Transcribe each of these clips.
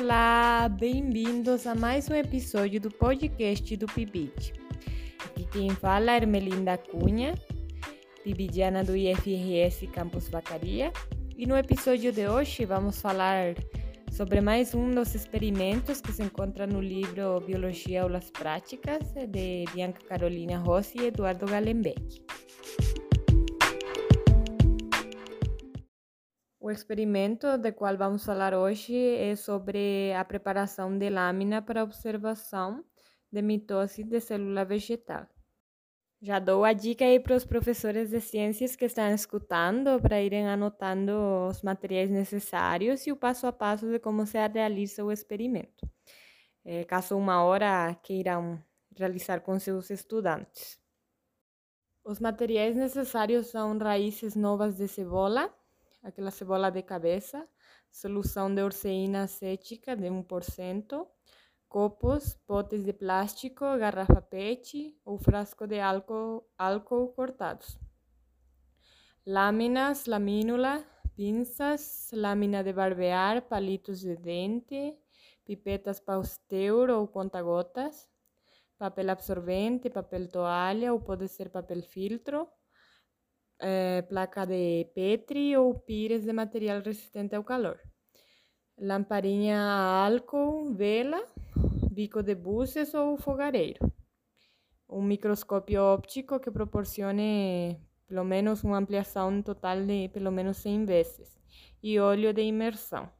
Olá, bem-vindos a mais um episódio do podcast do Pibit. Aqui quem fala é Ermelinda Cunha, pibidiana do IFRS Campus Vacaria. E no episódio de hoje vamos falar sobre mais um dos experimentos que se encontra no livro Biologia Aulas Práticas, de Bianca Carolina Rossi e Eduardo Galenbeck. O experimento do qual vamos falar hoje é sobre a preparação de lâmina para observação de mitose de célula vegetal. Já dou a dica aí para os professores de ciências que estão escutando para irem anotando os materiais necessários e o passo a passo de como se realiza o experimento, é, caso uma hora queiram realizar com seus estudantes. Os materiais necessários são raízes novas de cebola, aquela cebola de cabeça, solução de orceína acética de 1%, copos, potes de plástico, garrafa PET ou frasco de álcool, álcool cortados. Lâminas, lamínula, pinças, lâmina de barbear, palitos de dente, pipetas Pasteur ou conta-gotas, papel absorvente, papel toalha ou pode ser papel filtro, é, placa de Petri ou pires de material resistente ao calor. Lamparinha a álcool, vela, bico de buses ou fogareiro. Um microscópio óptico que proporcione pelo menos uma ampliação total de pelo menos 100 vezes. E óleo de imersão.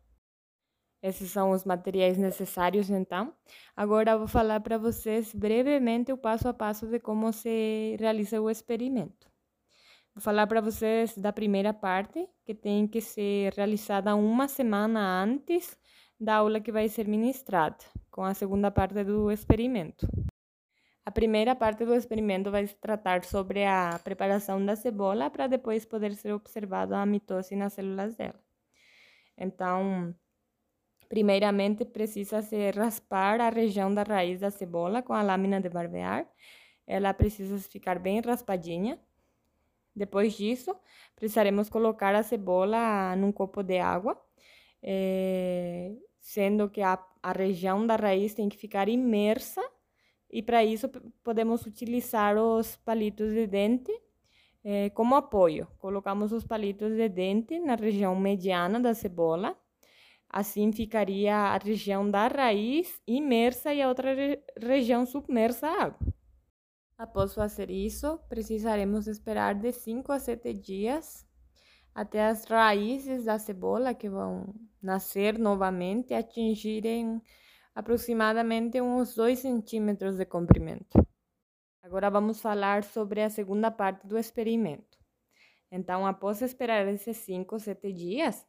Esses são os materiais necessários, então. Agora eu vou falar para vocês brevemente o passo a passo de como se realiza o experimento. Vou falar para vocês da primeira parte, que tem que ser realizada uma semana antes da aula que vai ser ministrada, com a segunda parte do experimento. A primeira parte do experimento vai se tratar sobre a preparação da cebola para depois poder ser observada a mitose nas células dela. Então, primeiramente precisa se raspar a região da raiz da cebola com a lâmina de barbear. Ela precisa ficar bem raspadinha depois disso, precisaremos colocar a cebola num copo de água, é, sendo que a, a região da raiz tem que ficar imersa e para isso podemos utilizar os palitos de dente é, como apoio. Colocamos os palitos de dente na região mediana da cebola, assim ficaria a região da raiz imersa e a outra re região submersa à água. Após fazer isso, precisaremos esperar de 5 a 7 dias até as raízes da cebola que vão nascer novamente atingirem aproximadamente uns 2 centímetros de comprimento. Agora vamos falar sobre a segunda parte do experimento. Então, após esperar esses 5 ou 7 dias,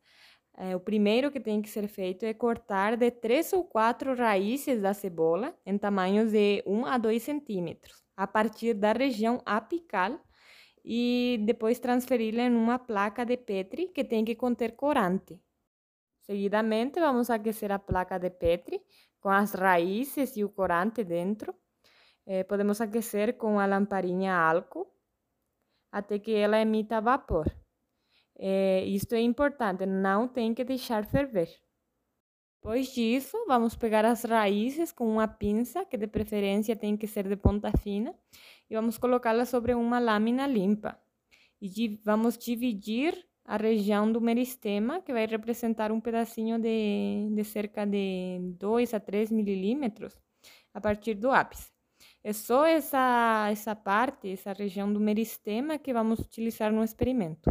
é, o primeiro que tem que ser feito é cortar de 3 ou 4 raízes da cebola em tamanhos de 1 a 2 centímetros a partir da região apical e depois transferi-la em uma placa de Petri que tem que conter corante. Seguidamente, vamos aquecer a placa de Petri com as raízes e o corante dentro. Eh, podemos aquecer com a lamparinha álcool até que ela emita vapor. Eh, isto é importante, não tem que deixar ferver. Depois disso, vamos pegar as raízes com uma pinça, que de preferência tem que ser de ponta fina, e vamos colocá-la sobre uma lâmina limpa. E vamos dividir a região do meristema, que vai representar um pedacinho de, de cerca de 2 a 3 milímetros, a partir do ápice. É só essa, essa parte, essa região do meristema que vamos utilizar no experimento.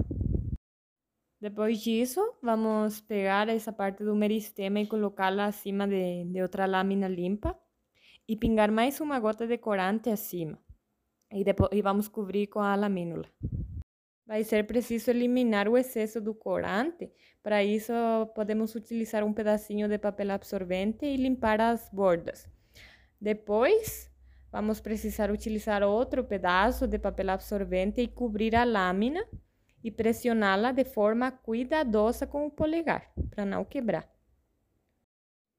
Depois disso, vamos pegar essa parte do meristema e colocá-la acima de, de outra lâmina limpa e pingar mais uma gota de corante acima. E, depois, e vamos cobrir com a lamínula. Vai ser preciso eliminar o excesso do corante. Para isso, podemos utilizar um pedacinho de papel absorvente e limpar as bordas. Depois, vamos precisar utilizar outro pedaço de papel absorvente e cobrir a lâmina e pressioná-la de forma cuidadosa com o polegar, para não quebrar.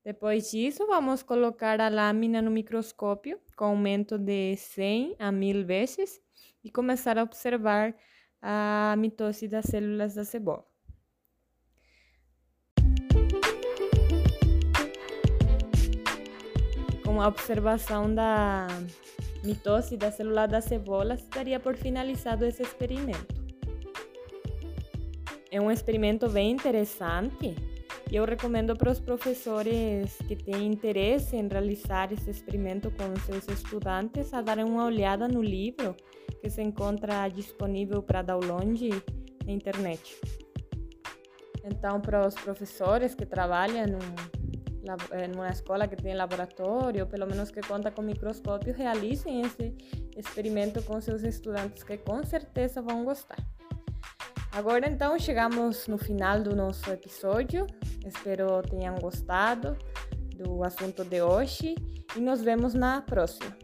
Depois disso, vamos colocar a lâmina no microscópio com aumento de 100 a 1000 vezes e começar a observar a mitose das células da cebola. Então, a observação da mitose da célula da cebola estaria por finalizado esse experimento. É um experimento bem interessante e eu recomendo para os professores que têm interesse em realizar esse experimento com seus estudantes a darem uma olhada no livro que se encontra disponível para download na internet. Então, para os professores que trabalham em uma escola que tem laboratório, pelo menos que conta com microscópio, realizem esse experimento com seus estudantes, que com certeza vão gostar. Agora então chegamos no final do nosso episódio. Espero tenham gostado do assunto de hoje e nos vemos na próxima.